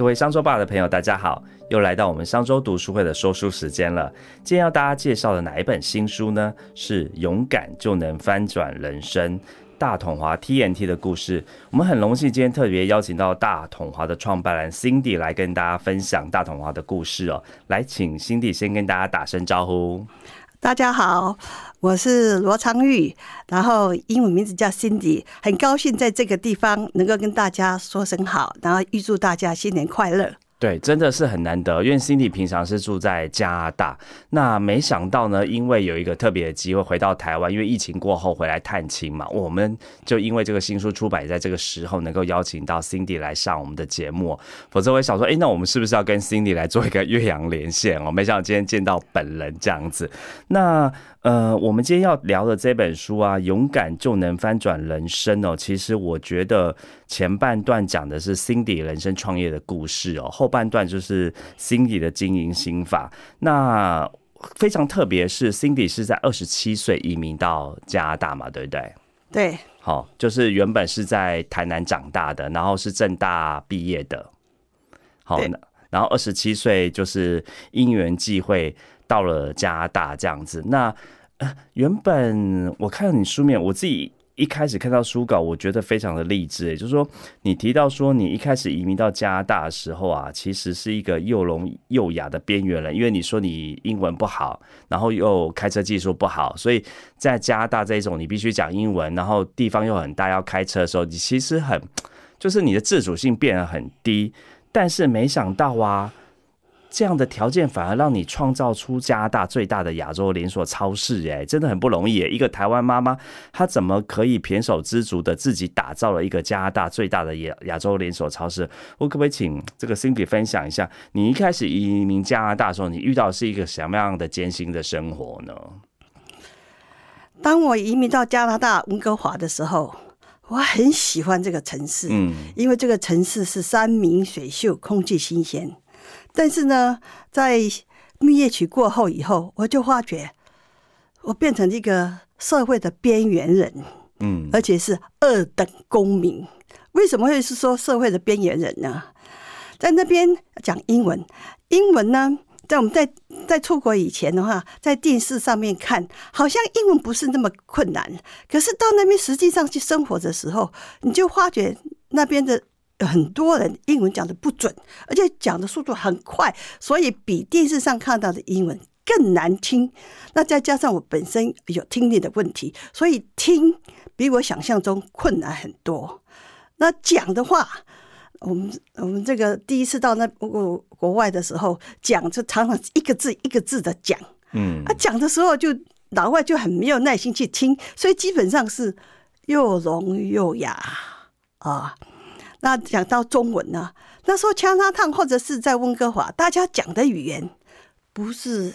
各位商周吧的朋友，大家好，又来到我们商周读书会的说书时间了。今天要大家介绍的哪一本新书呢？是《勇敢就能翻转人生》大统华 TNT 的故事。我们很荣幸今天特别邀请到大统华的创办人 Cindy 来跟大家分享大统华的故事哦。来，请 Cindy 先跟大家打声招呼。大家好，我是罗昌玉，然后英文名字叫 Cindy，很高兴在这个地方能够跟大家说声好，然后预祝大家新年快乐。对，真的是很难得，因为 Cindy 平常是住在加拿大，那没想到呢，因为有一个特别的机会回到台湾，因为疫情过后回来探亲嘛，我们就因为这个新书出版在这个时候，能够邀请到 Cindy 来上我们的节目，否则我也想说，哎，那我们是不是要跟 Cindy 来做一个岳阳连线哦？没想到今天见到本人这样子，那。呃，我们今天要聊的这本书啊，勇敢就能翻转人生哦。其实我觉得前半段讲的是 Cindy 人生创业的故事哦，后半段就是 Cindy 的经营心法。那非常特别是 Cindy 是在二十七岁移民到加拿大嘛，对不对？对，好，就是原本是在台南长大的，然后是正大毕业的。好，然后二十七岁就是因缘际会。到了加拿大这样子，那原本我看到你书面，我自己一开始看到书稿，我觉得非常的励志。也就是说，你提到说你一开始移民到加拿大的时候啊，其实是一个又聋又哑的边缘人，因为你说你英文不好，然后又开车技术不好，所以在加拿大这种你必须讲英文，然后地方又很大，要开车的时候，你其实很就是你的自主性变得很低。但是没想到啊。这样的条件反而让你创造出加拿大最大的亚洲连锁超市，哎，真的很不容易。一个台湾妈妈，她怎么可以胼手知足的自己打造了一个加拿大最大的亚亚洲连锁超市？我可不可以请这个 Cindy 分享一下，你一开始移民加拿大的时候，你遇到是一个什么样的艰辛的生活呢？当我移民到加拿大温哥华的时候，我很喜欢这个城市，嗯，因为这个城市是山明水秀，空气新鲜。但是呢，在蜜月期过后以后，我就发觉我变成一个社会的边缘人，嗯，而且是二等公民。为什么会是说社会的边缘人呢？在那边讲英文，英文呢，在我们在在出国以前的话，在电视上面看，好像英文不是那么困难。可是到那边实际上去生活的时候，你就发觉那边的。很多人英文讲的不准，而且讲的速度很快，所以比电视上看到的英文更难听。那再加上我本身有听力的问题，所以听比我想象中困难很多。那讲的话，我们我们这个第一次到那国国外的时候，讲就常常一个字一个字的讲，嗯，啊讲的时候就老外就很没有耐心去听，所以基本上是又聋又哑啊。那讲到中文呢？那时候加拿大或者是在温哥华，大家讲的语言不是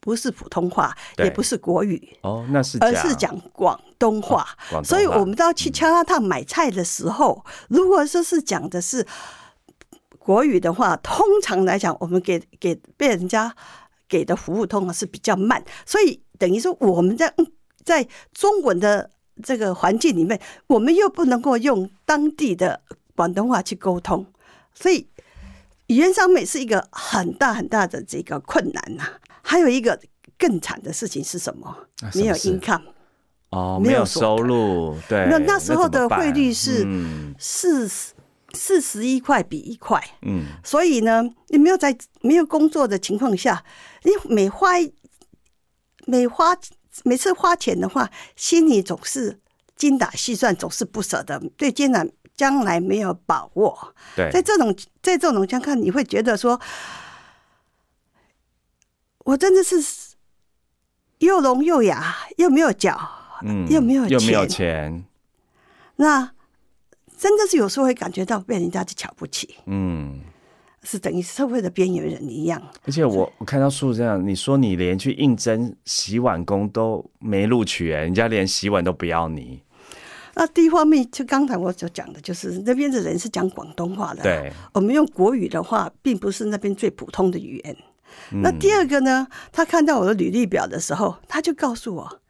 不是普通话，也不是国语哦，那是而是讲广东话。所以我们到去加拿大买菜的时候，如果说是讲的是国语的话，通常来讲，我们给给被人家给的服务通常是比较慢，所以等于说我们在在中文的。这个环境里面，我们又不能够用当地的广东话去沟通，所以语言上面是一个很大很大的这个困难呐。还有一个更惨的事情是什么？没有 income 哦，没有收入。对，那那时候的汇率是四四十一块比一块。嗯，所以呢，你没有在没有工作的情况下，你每花每花。每次花钱的话，心里总是精打细算，总是不舍得，对将来将来没有把握。对，在这种在这种情况，你会觉得说，我真的是又聋又哑，又没有脚，嗯，又没有又没有钱，那真的是有时候会感觉到被人家就瞧不起，嗯。是等于社会的边缘人一样，而且我我看到书这样，你说你连去应征洗碗工都没录取，哎，人家连洗碗都不要你。那第一方面，就刚才我所讲的，就是那边的人是讲广东话的，对，我们用国语的话，并不是那边最普通的语言。那第二个呢，他看到我的履历表的时候，他就告诉我，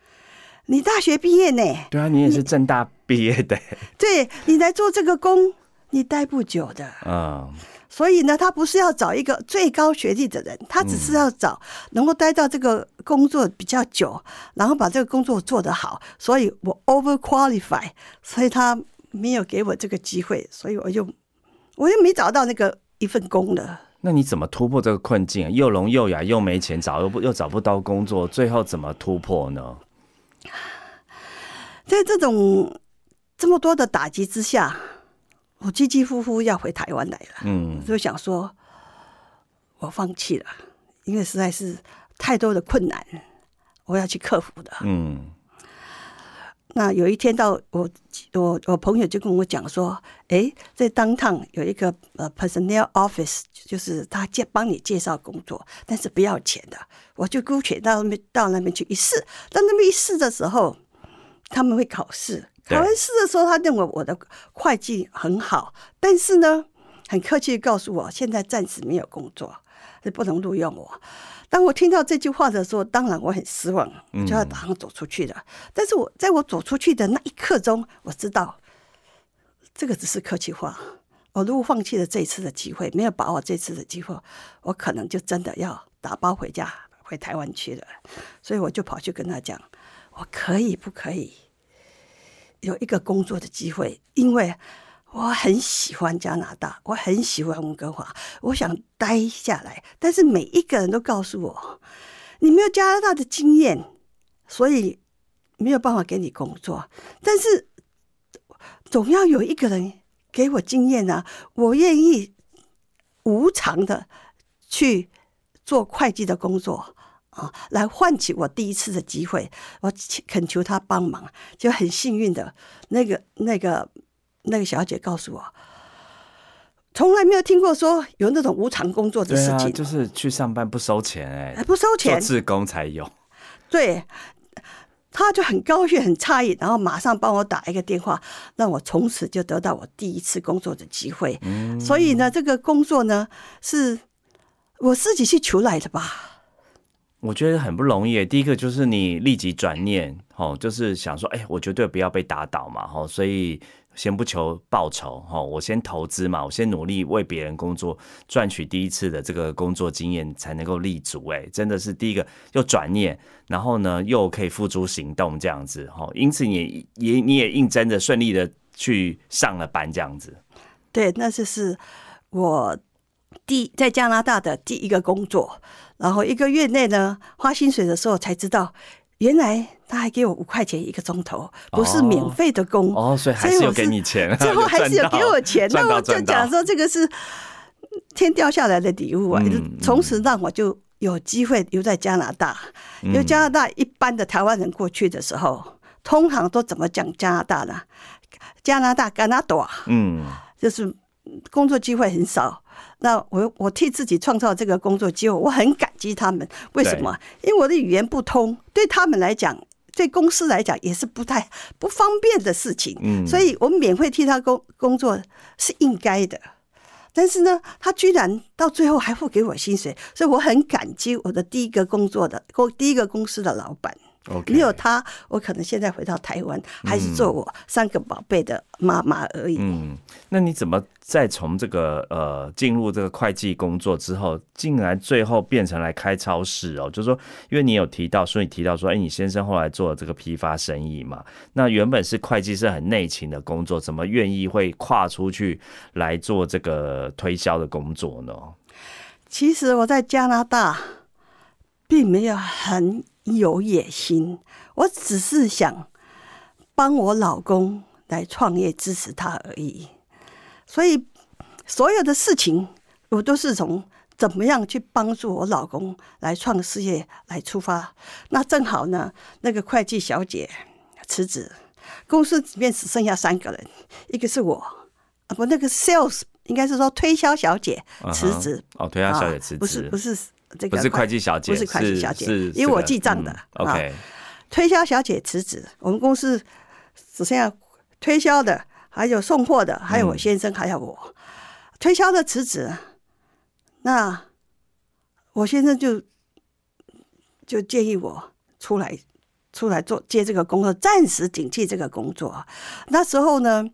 你大学毕业呢？对啊，你也是正大毕业的。对你来做这个工，你待不久的。嗯。所以呢，他不是要找一个最高学历的人，他只是要找能够待到这个工作比较久，然后把这个工作做得好。所以我 over qualify，所以他没有给我这个机会，所以我就我又没找到那个一份工了。那你怎么突破这个困境？又聋又哑，又没钱找，又不又找不到工作，最后怎么突破呢？在这种这么多的打击之下。我几几乎乎要回台湾来了，嗯，就想说，我放弃了，因为实在是太多的困难，我要去克服的，嗯。那有一天到我我我朋友就跟我讲说，哎，在当趟有一个呃 personnel office，就是他介帮你介绍工作，但是不要钱的，我就姑且到那边到那边去一试，到那边一试的时候，他们会考试。考完试的时候，他认为我的会计很好，但是呢，很客气的告诉我，现在暂时没有工作，是不能录用我。当我听到这句话的时候，当然我很失望，就要打算走出去了。但是我在我走出去的那一刻钟，我知道这个只是客气话。我如果放弃了这一次的机会，没有把握这次的机会，我可能就真的要打包回家回台湾去了。所以我就跑去跟他讲，我可以不可以？有一个工作的机会，因为我很喜欢加拿大，我很喜欢温哥华，我想待下来。但是每一个人都告诉我，你没有加拿大的经验，所以没有办法给你工作。但是总要有一个人给我经验啊！我愿意无偿的去做会计的工作。啊，来唤起我第一次的机会，我恳求他帮忙，就很幸运的，那个、那个、那个小姐告诉我，从来没有听过说有那种无偿工作的事情，就是去上班不收钱，哎，不收钱，做自工才有。对，他就很高兴、很诧异，然后马上帮我打一个电话，让我从此就得到我第一次工作的机会。嗯，所以呢，这个工作呢，是我自己去求来的吧。我觉得很不容易。第一个就是你立即转念，哦，就是想说，哎，我绝对不要被打倒嘛，吼，所以先不求报酬，吼，我先投资嘛，我先努力为别人工作，赚取第一次的这个工作经验，才能够立足。哎，真的是第一个又转念，然后呢又可以付诸行动这样子，吼，因此你也你也应真的顺利的去上了班这样子。对，那就是我第在加拿大的第一个工作。然后一个月内呢，花薪水的时候才知道，原来他还给我五块钱一个钟头，不是免费的工哦，所以还是有给你钱，最后 还是有给我钱。那我就讲说这个是天掉下来的礼物啊！从此让我就有机会留在加拿大。因为加拿大一般的台湾人过去的时候，通常都怎么讲加拿大呢？加拿大加拿大，嗯，就是工作机会很少。那我我替自己创造这个工作机会，我很感激他们。为什么？因为我的语言不通，对他们来讲，对公司来讲也是不太不方便的事情。嗯，所以我免费替他工工作是应该的。但是呢，他居然到最后还付给我薪水，所以我很感激我的第一个工作的公第一个公司的老板。没有他，我可能现在回到台湾，还是做我三个宝贝的妈妈而已。嗯，那你怎么再从这个呃进入这个会计工作之后，竟然最后变成来开超市哦？就是说，因为你有提到，所以提到说，哎，你先生后来做了这个批发生意嘛？那原本是会计是很内勤的工作，怎么愿意会跨出去来做这个推销的工作呢？其实我在加拿大并没有很。有野心，我只是想帮我老公来创业，支持他而已。所以所有的事情，我都是从怎么样去帮助我老公来创事业来出发。那正好呢，那个会计小姐辞职，公司里面只剩下三个人，一个是我啊，不，那个 sales 应该是说推销小姐辞职。哦，推销小姐辞职，不是不是。这个不是会计小姐，不是会计小姐，是因为我记账的。OK，推销小姐辞职，我们公司只剩下推销的，还有送货的，还有我先生，还有我。推销的辞职，那我先生就就建议我出来出来做接这个工作，暂时顶替这个工作。那时候呢，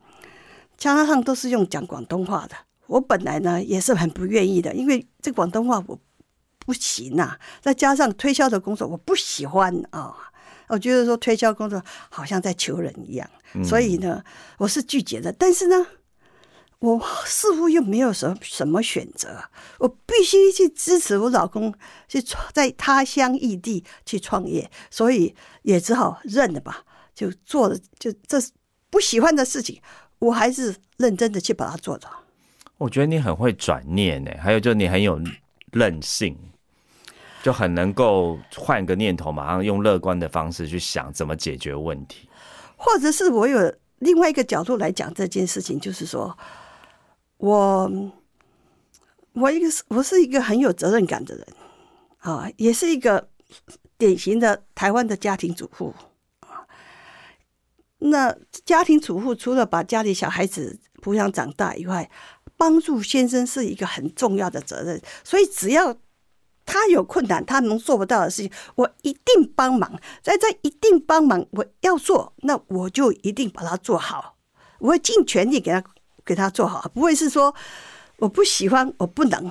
加上都是用讲广东话的。我本来呢也是很不愿意的，因为这广东话我不行呐，再加上推销的工作我不喜欢啊，我觉得说推销工作好像在求人一样，所以呢我是拒绝的。但是呢，我似乎又没有什么什么选择，我必须去支持我老公去在他乡异地去创业，所以也只好认了吧，就做了，就这不喜欢的事情，我还是认真的去把它做到。我觉得你很会转念呢，还有就你很有韧性，就很能够换个念头，马上用乐观的方式去想怎么解决问题，或者是我有另外一个角度来讲这件事情，就是说我我一个是我是一个很有责任感的人啊，也是一个典型的台湾的家庭主妇。那家庭主妇除了把家里小孩子抚养长大以外，帮助先生是一个很重要的责任，所以只要他有困难，他能做不到的事情，我一定帮忙。在这一定帮忙，我要做，那我就一定把它做好，我会尽全力给他给他做好，不会是说我不喜欢，我不能，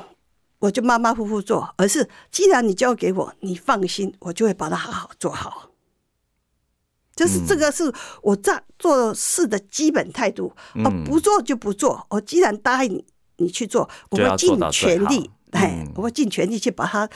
我就马马虎虎做，而是既然你交给我，你放心，我就会把它好好做好。就是这个是我在做事的基本态度，哦，不做就不做。我既然答应你，你去做，我会尽全力，哎，我会尽全力去把它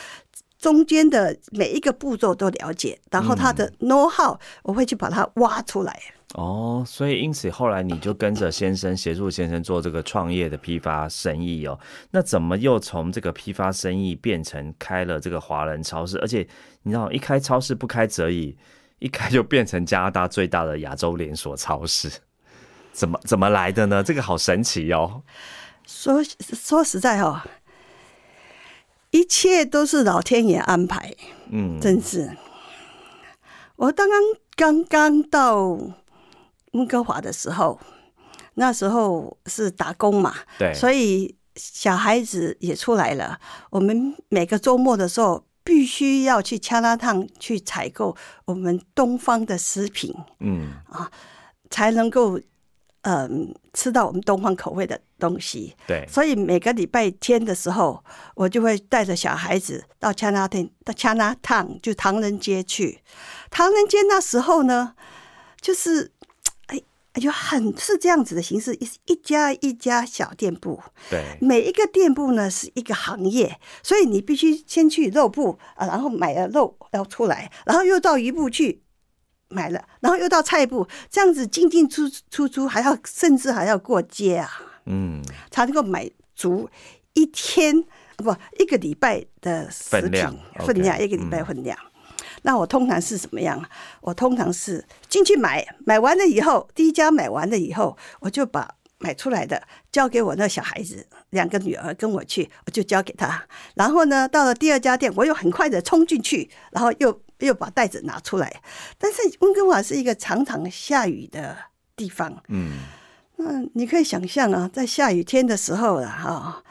中间的每一个步骤都了解，然后他的 know how，我会去把它挖出来。哦，所以因此后来你就跟着先生协助先生做这个创业的批发生意哦。那怎么又从这个批发生意变成开了这个华人超市？而且你知道，一开超市不开则已。一开就变成加拿大最大的亚洲连锁超市，怎么怎么来的呢？这个好神奇哦！说说实在哦，一切都是老天爷安排。嗯，真是。我刚刚刚刚到温哥华的时候，那时候是打工嘛，对，所以小孩子也出来了。我们每个周末的时候。必须要去加拿大去采购我们东方的食品，嗯啊，才能够嗯吃到我们东方口味的东西。对，所以每个礼拜天的时候，我就会带着小孩子到 China Town，到 China Town 就唐人街去。唐人街那时候呢，就是。哎，有很是这样子的形式，一一家一家小店铺，对，每一个店铺呢是一个行业，所以你必须先去肉铺啊，然后买了肉要出来，然后又到鱼铺去买了，然后又到菜部，这样子进进出出出，还要甚至还要过街啊，嗯，才能够买足一天不一个礼拜的食品分量，一个礼拜分量。那我通常是怎么样？我通常是进去买，买完了以后，第一家买完了以后，我就把买出来的交给我那小孩子，两个女儿跟我去，我就交给他。然后呢，到了第二家店，我又很快的冲进去，然后又又把袋子拿出来。但是温哥华是一个常常下雨的地方，嗯，那你可以想象啊，在下雨天的时候了哈，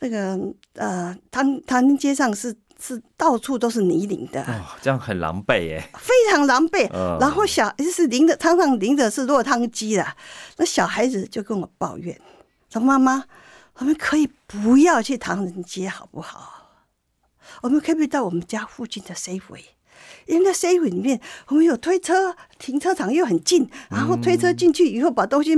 那个呃，唐唐人街上是。是到处都是泥泞的，这样很狼狈耶，非常狼狈。然后小就是淋的，常常淋的是落汤鸡啦。那小孩子就跟我抱怨说：“妈妈，我们可以不要去唐人街好不好？我们可以到我们家附近的 Safeway，因为那 Safeway 里面我们有推车，停车场又很近，然后推车进去以后把东西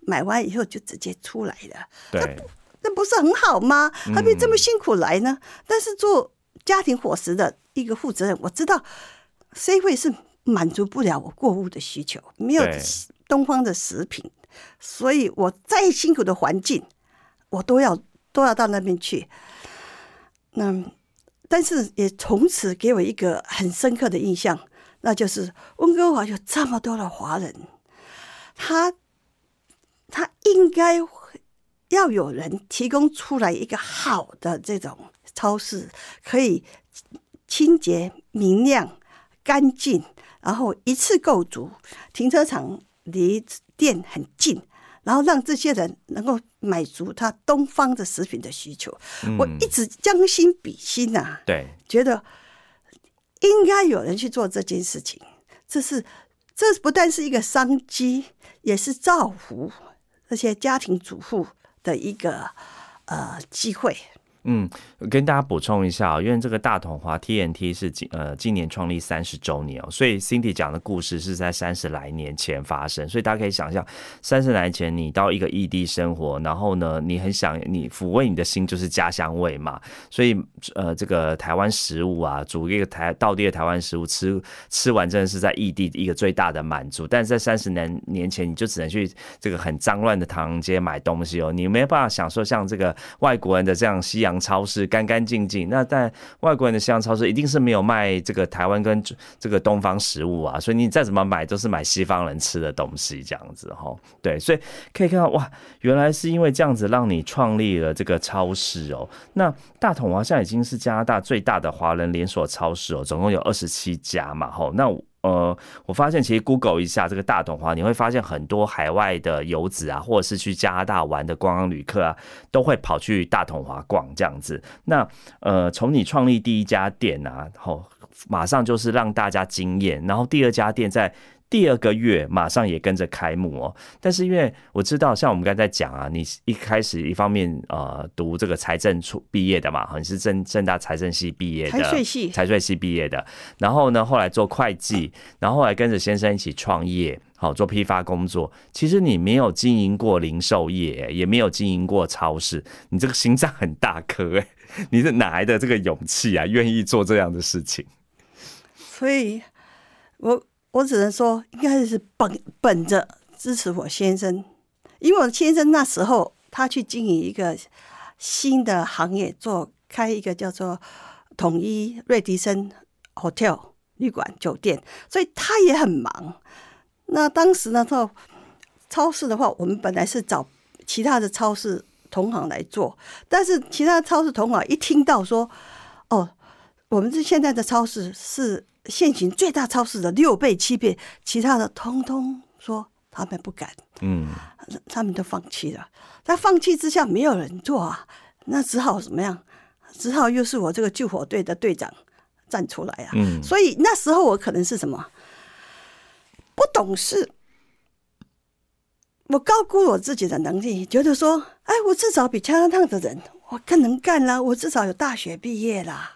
买完以后就直接出来了。对，那不是很好吗？何必这么辛苦来呢？但是做。家庭伙食的一个负责人，我知道 C 会是满足不了我过物的需求，没有东方的食品，所以我再辛苦的环境，我都要都要到那边去。那但是也从此给我一个很深刻的印象，那就是温哥华有这么多的华人，他他应该要有人提供出来一个好的这种。超市可以清洁、明亮、干净，然后一次购足。停车场离店很近，然后让这些人能够满足他东方的食品的需求。我一直将心比心呐，对，觉得应该有人去做这件事情。这是这不但是一个商机，也是造福这些家庭主妇。的一个呃机会。嗯，跟大家补充一下因为这个大统华 TNT 是今呃今年创立三十周年哦，所以 Cindy 讲的故事是在三十来年前发生，所以大家可以想象，三十来前你到一个异地生活，然后呢，你很想你抚慰你的心就是家乡味嘛，所以呃这个台湾食物啊，煮一个台道地的台湾食物吃吃完真的是在异地一个最大的满足，但是在三十年年前你就只能去这个很脏乱的唐人街买东西哦，你没有办法享受像这个外国人的这样西洋。超市干干净净，那但外国人的西洋超市一定是没有卖这个台湾跟这个东方食物啊，所以你再怎么买都是买西方人吃的东西这样子哈。对，所以可以看到哇，原来是因为这样子让你创立了这个超市哦。那大统华现在已经是加拿大最大的华人连锁超市哦，总共有二十七家嘛吼。那呃，我发现其实 Google 一下这个大统华，你会发现很多海外的游子啊，或者是去加拿大玩的观光旅客啊，都会跑去大统华逛这样子。那呃，从你创立第一家店啊，后马上就是让大家惊艳，然后第二家店在。第二个月马上也跟着开幕哦，但是因为我知道，像我们刚才讲啊，你一开始一方面呃读这个财政出毕业的嘛，你是正正大财政系毕业的，财税系财税系毕业的，然后呢后来做会计，然后后来跟着先生一起创业，好做批发工作。其实你没有经营过零售业，也没有经营过超市，你这个心脏很大颗哎，你是哪来的这个勇气啊？愿意做这样的事情？所以，我。我只能说，应该是本本着支持我先生，因为我先生那时候他去经营一个新的行业，做开一个叫做统一瑞迪森 hotel 旅馆酒店，所以他也很忙。那当时呢，做超市的话，我们本来是找其他的超市同行来做，但是其他超市同行一听到说，哦，我们这现在的超市是。现行最大超市的六倍、七倍，其他的通通说他们不敢，嗯，他们都放弃了。在放弃之下，没有人做啊，那只好怎么样？只好又是我这个救火队的队长站出来啊。嗯，所以那时候我可能是什么不懂事，我高估我自己的能力，觉得说，哎，我至少比加拿大的人我更能干啦，我至少有大学毕业啦。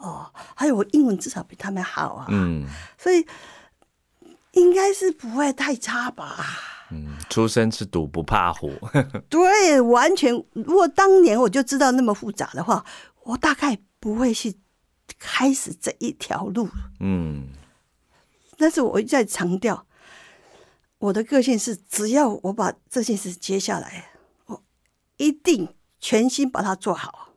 哦，还有我英文至少比他们好啊，嗯，所以应该是不会太差吧。嗯，出生是赌不怕虎。对，完全。如果当年我就知道那么复杂的话，我大概不会去开始这一条路。嗯，但是我一再强调，我的个性是，只要我把这件事接下来，我一定全心把它做好。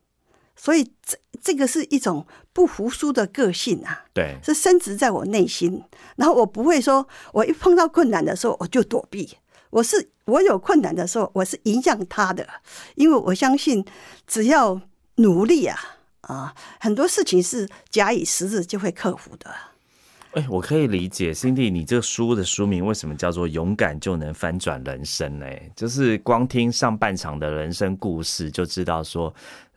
所以这这个是一种不服输的个性啊，对，是深植在我内心。然后我不会说，我一碰到困难的时候我就躲避。我是我有困难的时候，我是影响他的，因为我相信只要努力啊啊，很多事情是假以时日就会克服的。哎，我可以理解，Cindy，你这个书的书名为什么叫做“勇敢就能翻转人生”呢？就是光听上半场的人生故事就知道说。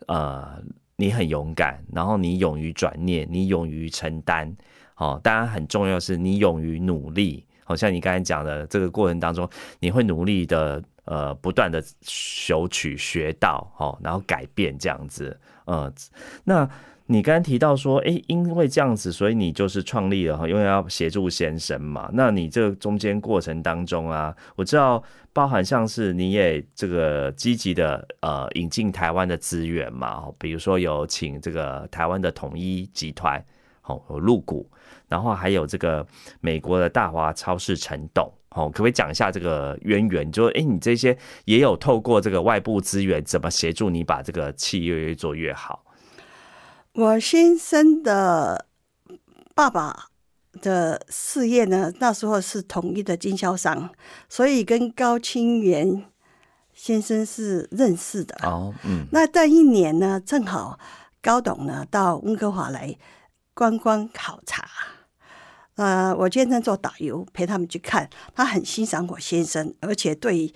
呃，你很勇敢，然后你勇于转念，你勇于承担，哦，当然很重要是你勇于努力。好像你刚才讲的这个过程当中，你会努力的，呃，不断的求取学到，哦，然后改变这样子，呃，那。你刚刚提到说，哎，因为这样子，所以你就是创立了哈，因为要协助先生嘛。那你这中间过程当中啊，我知道包含像是你也这个积极的呃引进台湾的资源嘛，比如说有请这个台湾的统一集团哦入股，然后还有这个美国的大华超市陈董哦，可不可以讲一下这个渊源？就哎，你这些也有透过这个外部资源，怎么协助你把这个企业越做越好？我先生的爸爸的事业呢，那时候是统一的经销商，所以跟高清源先生是认识的。哦，嗯。那这一年呢，正好高董呢到温哥华来观光考察，呃，我先生做导游陪他们去看，他很欣赏我先生，而且对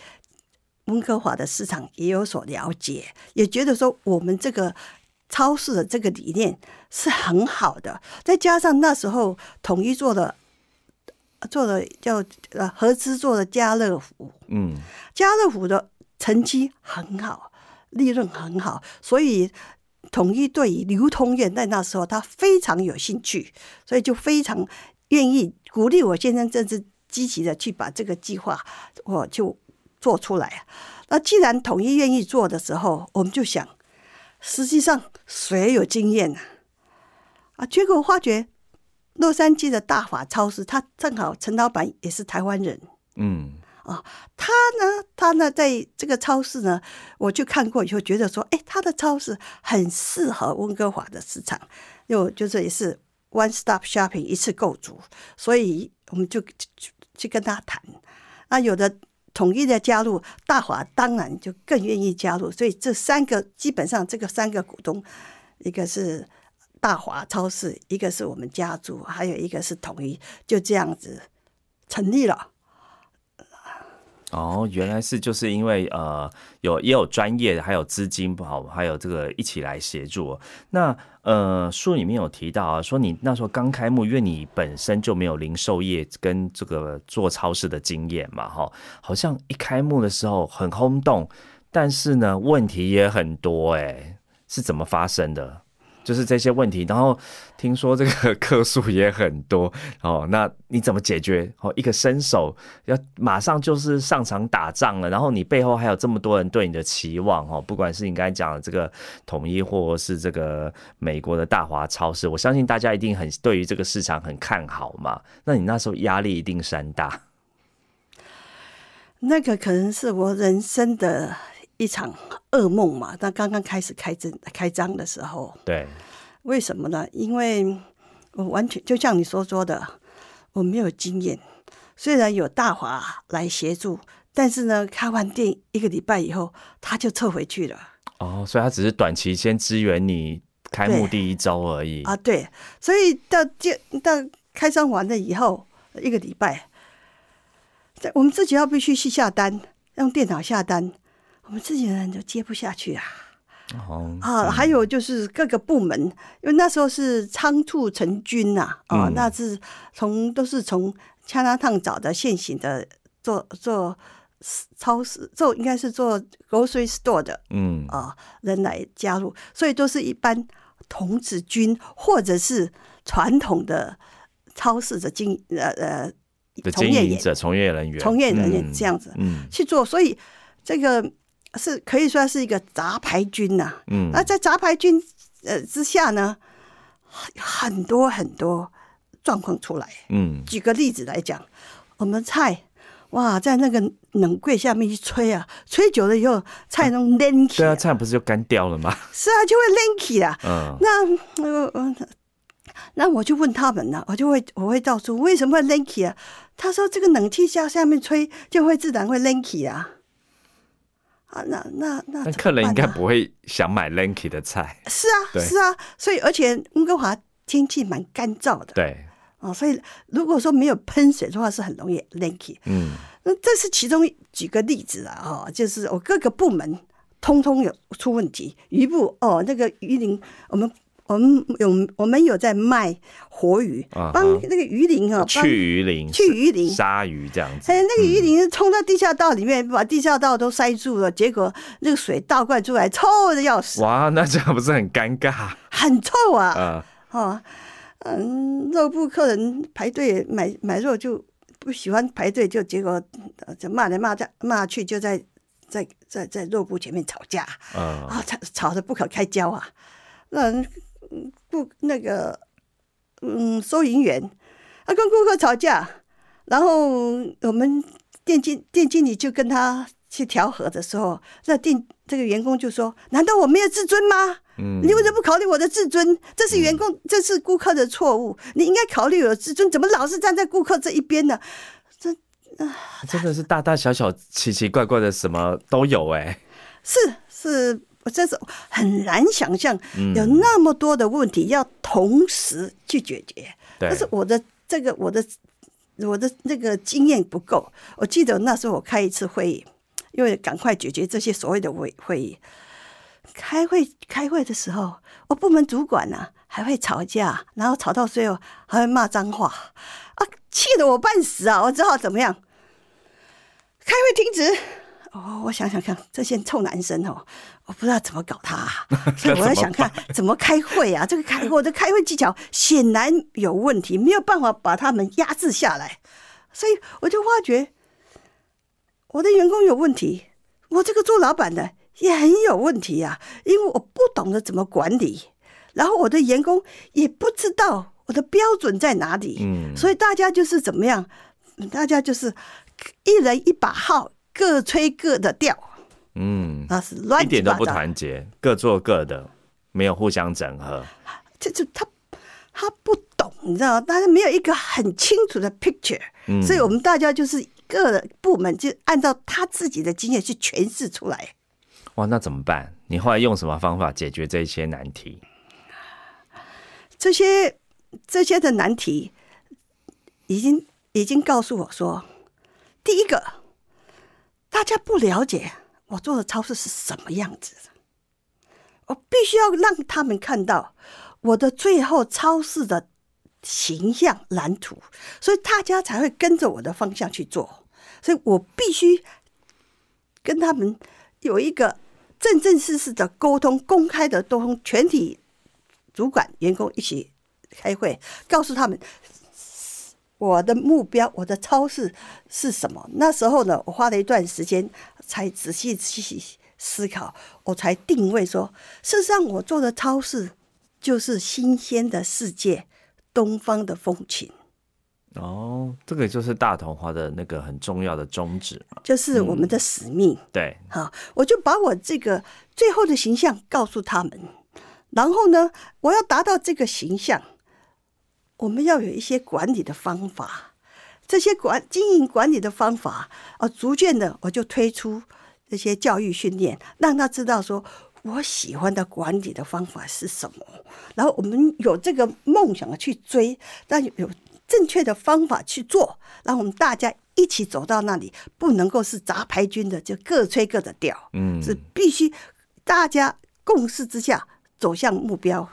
温哥华的市场也有所了解，也觉得说我们这个。超市的这个理念是很好的，再加上那时候统一做的做的叫呃合资做的家乐福，嗯，家乐福的成绩很好，利润很好，所以统一对于流通业在那时候他非常有兴趣，所以就非常愿意鼓励我先生，这是积极的去把这个计划我就做出来。那既然统一愿意做的时候，我们就想，实际上谁有经验呢？啊，结果发觉洛杉矶的大法超市，他正好陈老板也是台湾人，嗯，啊，他呢，他呢，在这个超市呢，我去看过以后，觉得说，哎，他的超市很适合温哥华的市场，又就是也是 one stop shopping 一次购足，所以我们就去跟他谈，那有的统一的加入，大华当然就更愿意加入，所以这三个基本上这个三个股东，一个是。大华超市，一个是我们家族，还有一个是统一，就这样子成立了。哦，原来是就是因为呃有也有专业的，还有资金不好，还有这个一起来协助。那呃书里面有提到啊，说你那时候刚开幕，因为你本身就没有零售业跟这个做超市的经验嘛，哈，好像一开幕的时候很轰动，但是呢问题也很多，哎，是怎么发生的？就是这些问题，然后听说这个客数也很多 哦，那你怎么解决？哦，一个伸手要马上就是上场打仗了，然后你背后还有这么多人对你的期望哦，不管是你刚才讲的这个统一，或是这个美国的大华超市，我相信大家一定很对于这个市场很看好嘛。那你那时候压力一定山大。那个可能是我人生的。一场噩梦嘛，他刚刚开始开张开张的时候，对，为什么呢？因为我完全就像你所说的，我没有经验。虽然有大华来协助，但是呢，开完店一个礼拜以后，他就撤回去了。哦，所以他只是短期先支援你开幕第一周而已啊。对，所以到就到开张完了以后一个礼拜，在我们自己要必须去下单，用电脑下单。我们自己人都接不下去啊！哦啊，还有就是各个部门，因为那时候是仓促成军呐，啊，那是从都是从加拿大找的现行的做做超市做，应该是做 grocery store 的，嗯。啊，人来加入，所以都是一般童子军或者是传统的超市的经呃呃从业者、从业人员、从业人员这样子嗯。去做，所以这个。是可以说是一个杂牌军呐，嗯，那在杂牌军呃之下呢，很多很多状况出来，嗯，举个例子来讲，我们菜哇，在那个冷柜下面一吹啊，吹久了以后，菜都 lanky，对啊，菜不是就干掉了吗？是啊，就会 lanky 啊，嗯，那呃，那我就问他们呢，我就会我会告诉为什么会 lanky 啊？他说这个冷气下下面吹就会自然会 lanky 啊。啊，那那那，那客人应该不会想买 Lanky 的菜。是啊，是啊，所以而且温哥华天气蛮干燥的。对，哦，所以如果说没有喷水的话，是很容易 Lanky。嗯，那这是其中举个例子啊，哦，就是我各个部门通通有出问题。鱼部哦，那个鱼鳞我们。我们有我们有在卖活鱼，帮那个鱼鳞哈，去鱼鳞，去鱼鳞，鲨鱼这样子。哎，那个鱼鳞冲到地下道里面，把地下道都塞住了，结果那个水倒灌出来，臭的要死。哇，那这样不是很尴尬？很臭啊！哦，嗯，肉铺客人排队买买肉就不喜欢排队，就结果就骂来骂在骂去，就在在在在肉铺前面吵架，啊，吵吵得不可开交啊，那。顾那个嗯，收银员他跟顾客吵架，然后我们店经店经理就跟他去调和的时候，那店这个员工就说：“难道我没有自尊吗？嗯，你为什么不考虑我的自尊？这是员工，这是顾客的错误，你应该考虑我自尊，怎么老是站在顾客这一边呢？这啊，真的是大大小小、奇奇怪怪的什么都有哎，是是。我真是很难想象有那么多的问题要同时去解决。但是我的这个我的我的那个经验不够。我记得那时候我开一次会议，因为赶快解决这些所谓的会会议。开会开会的时候，我部门主管呢还会吵架，然后吵到最后还会骂脏话啊，气得我半死啊！我只好怎么样？开会停止。哦，我想想看，这些臭男生哦，我不知道怎么搞他，所以我在想看怎么开会啊。这个开我的开会技巧显然有问题，没有办法把他们压制下来，所以我就发觉我的员工有问题，我这个做老板的也很有问题呀，因为我不懂得怎么管理，然后我的员工也不知道我的标准在哪里，嗯，所以大家就是怎么样，大家就是一人一把号。各吹各的调，嗯，那是乱一点都不团结，各做各的，没有互相整合。这就他他不懂，你知道吗？大家没有一个很清楚的 picture，所以我们大家就是各部门就按照他自己的经验去诠释出来。哇，那怎么办？你后来用什么方法解决这些难题？这些这些的难题，已经已经告诉我说，第一个。大家不了解我做的超市是什么样子的，我必须要让他们看到我的最后超市的形象蓝图，所以大家才会跟着我的方向去做。所以我必须跟他们有一个正正式式的沟通，公开的沟通，全体主管员工一起开会，告诉他们。我的目标，我的超市是什么？那时候呢，我花了一段时间才仔细去思考，我才定位说，事实上我做的超市就是新鲜的世界，东方的风情。哦，这个就是大同花的那个很重要的宗旨嘛，就是我们的使命。对，好，我就把我这个最后的形象告诉他们，然后呢，我要达到这个形象。我们要有一些管理的方法，这些管经营管理的方法啊，逐渐的我就推出这些教育训练，让他知道说我喜欢的管理的方法是什么。然后我们有这个梦想去追，但有正确的方法去做，然后我们大家一起走到那里，不能够是杂牌军的，就各吹各的调，嗯，是必须大家共识之下走向目标。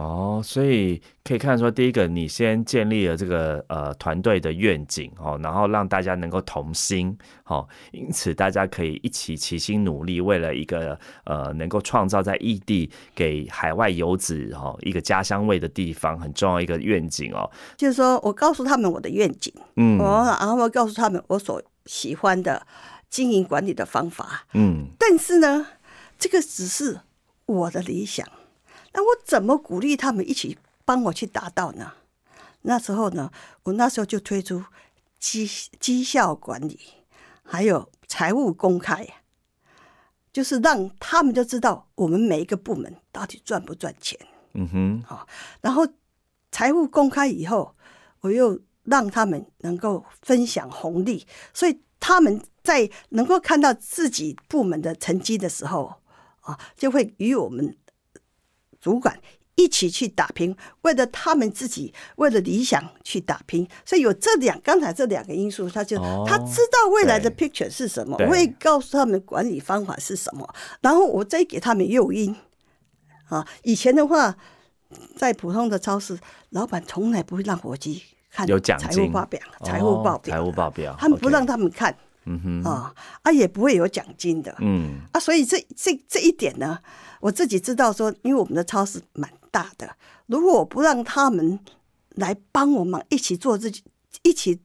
哦，所以可以看出，第一个，你先建立了这个呃团队的愿景哦，然后让大家能够同心哦，因此大家可以一起齐心努力，为了一个呃能够创造在异地给海外游子哈一个家乡味的地方，很重要一个愿景哦。就是说我告诉他们我的愿景，嗯，我然后我告诉他们我所喜欢的经营管理的方法，嗯，但是呢，这个只是我的理想。那我怎么鼓励他们一起帮我去达到呢？那时候呢，我那时候就推出绩绩效管理，还有财务公开，就是让他们就知道我们每一个部门到底赚不赚钱。嗯哼，好，然后财务公开以后，我又让他们能够分享红利，所以他们在能够看到自己部门的成绩的时候，啊，就会与我们。主管一起去打拼，为了他们自己，为了理想去打拼。所以有这两刚才这两个因素，他就他知道未来的 picture 是什么，我会告诉他们管理方法是什么，然后我再给他们诱因。啊，以前的话，在普通的超市，老板从来不会让伙计看财务报表、财务报表、财务报表，他们不让他们看。嗯哼，啊啊，也不会有奖金的。嗯啊，所以这这这一点呢。我自己知道，说因为我们的超市蛮大的，如果我不让他们来帮我忙，一起做自己，一起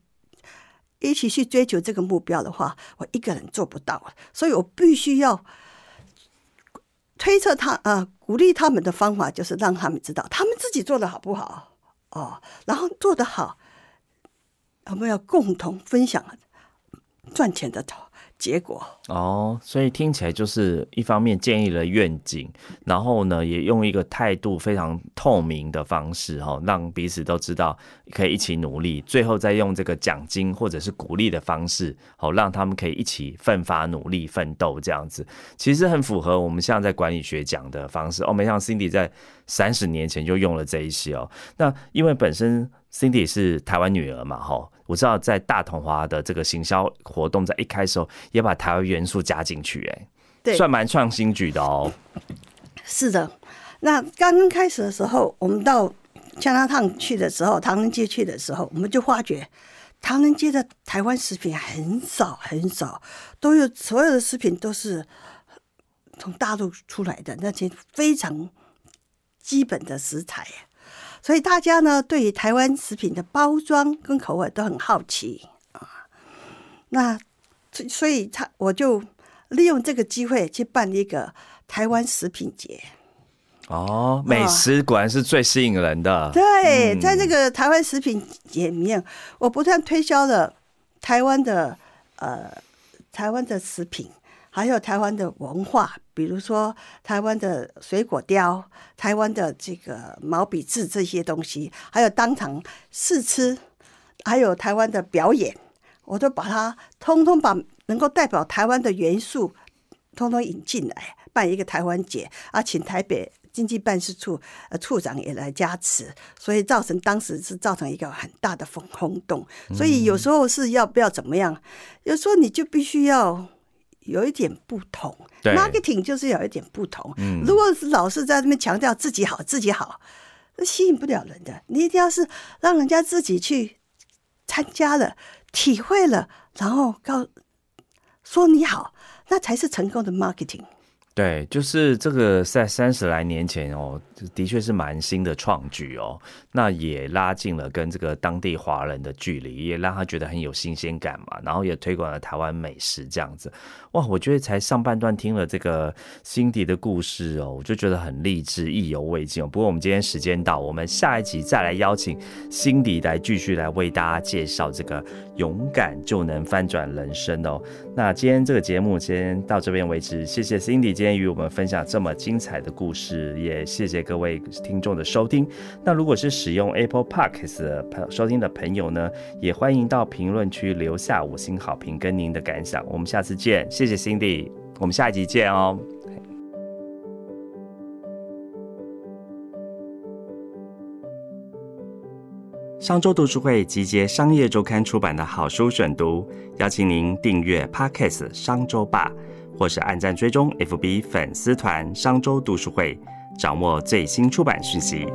一起去追求这个目标的话，我一个人做不到。所以我必须要推测他啊，鼓励他们的方法就是让他们知道他们自己做的好不好哦，然后做得好，我们要共同分享赚钱的头。结果哦，所以听起来就是一方面建立了愿景，然后呢，也用一个态度非常透明的方式哈，让彼此都知道可以一起努力，最后再用这个奖金或者是鼓励的方式，好让他们可以一起奋发努力奋斗这样子，其实很符合我们现在在管理学讲的方式哦。没想到 Cindy 在三十年前就用了这一些哦，那因为本身。Cindy 是台湾女儿嘛？哈，我知道在大同华的这个行销活动，在一开始也把台湾元素加进去，哎，对，算蛮创新举的哦。是的，那刚刚开始的时候，我们到加拿大去的时候，唐人街去的时候，我们就发觉唐人街的台湾食品很少很少，都有所有的食品都是从大陆出来的那些非常基本的食材，所以大家呢对于台湾食品的包装跟口味都很好奇啊。那所以他我就利用这个机会去办一个台湾食品节。哦，美食果然是最吸引人的。对，在这个台湾食品节里面，我不断推销了台湾的呃台湾的食品，还有台湾的文化，比如说台湾的水果雕、台湾的这个毛笔字这些东西，还有当场试吃，还有台湾的表演，我都把它通通把能够代表台湾的元素通通引进来，办一个台湾节啊，请台北。经济办事处呃处长也来加持，所以造成当时是造成一个很大的风轰动。所以有时候是要不要怎么样？有时候你就必须要有一点不同。marketing 就是有一点不同。如果是老是在那边强调自己好自己好，那吸引不了人的。你一定要是让人家自己去参加了、体会了，然后告说你好，那才是成功的 marketing。对，就是这个在三十来年前哦，的确是蛮新的创举哦。那也拉近了跟这个当地华人的距离，也让他觉得很有新鲜感嘛。然后也推广了台湾美食这样子。哇，我觉得才上半段听了这个辛迪的故事哦，我就觉得很励志，意犹未尽。不过我们今天时间到，我们下一集再来邀请辛迪来继续来为大家介绍这个勇敢就能翻转人生哦。那今天这个节目先到这边为止，谢谢辛迪今天与我们分享这么精彩的故事，也谢谢各位听众的收听。那如果是使用 Apple Podcast 收听的朋友呢，也欢迎到评论区留下五星好评跟您的感想。我们下次见，谢谢 Cindy，我们下一集见哦。商周读书会集结商业周刊出版的好书选读，邀请您订阅 Podcast 商周吧，或是按赞追踪 FB 粉丝团商周读书会，掌握最新出版讯息。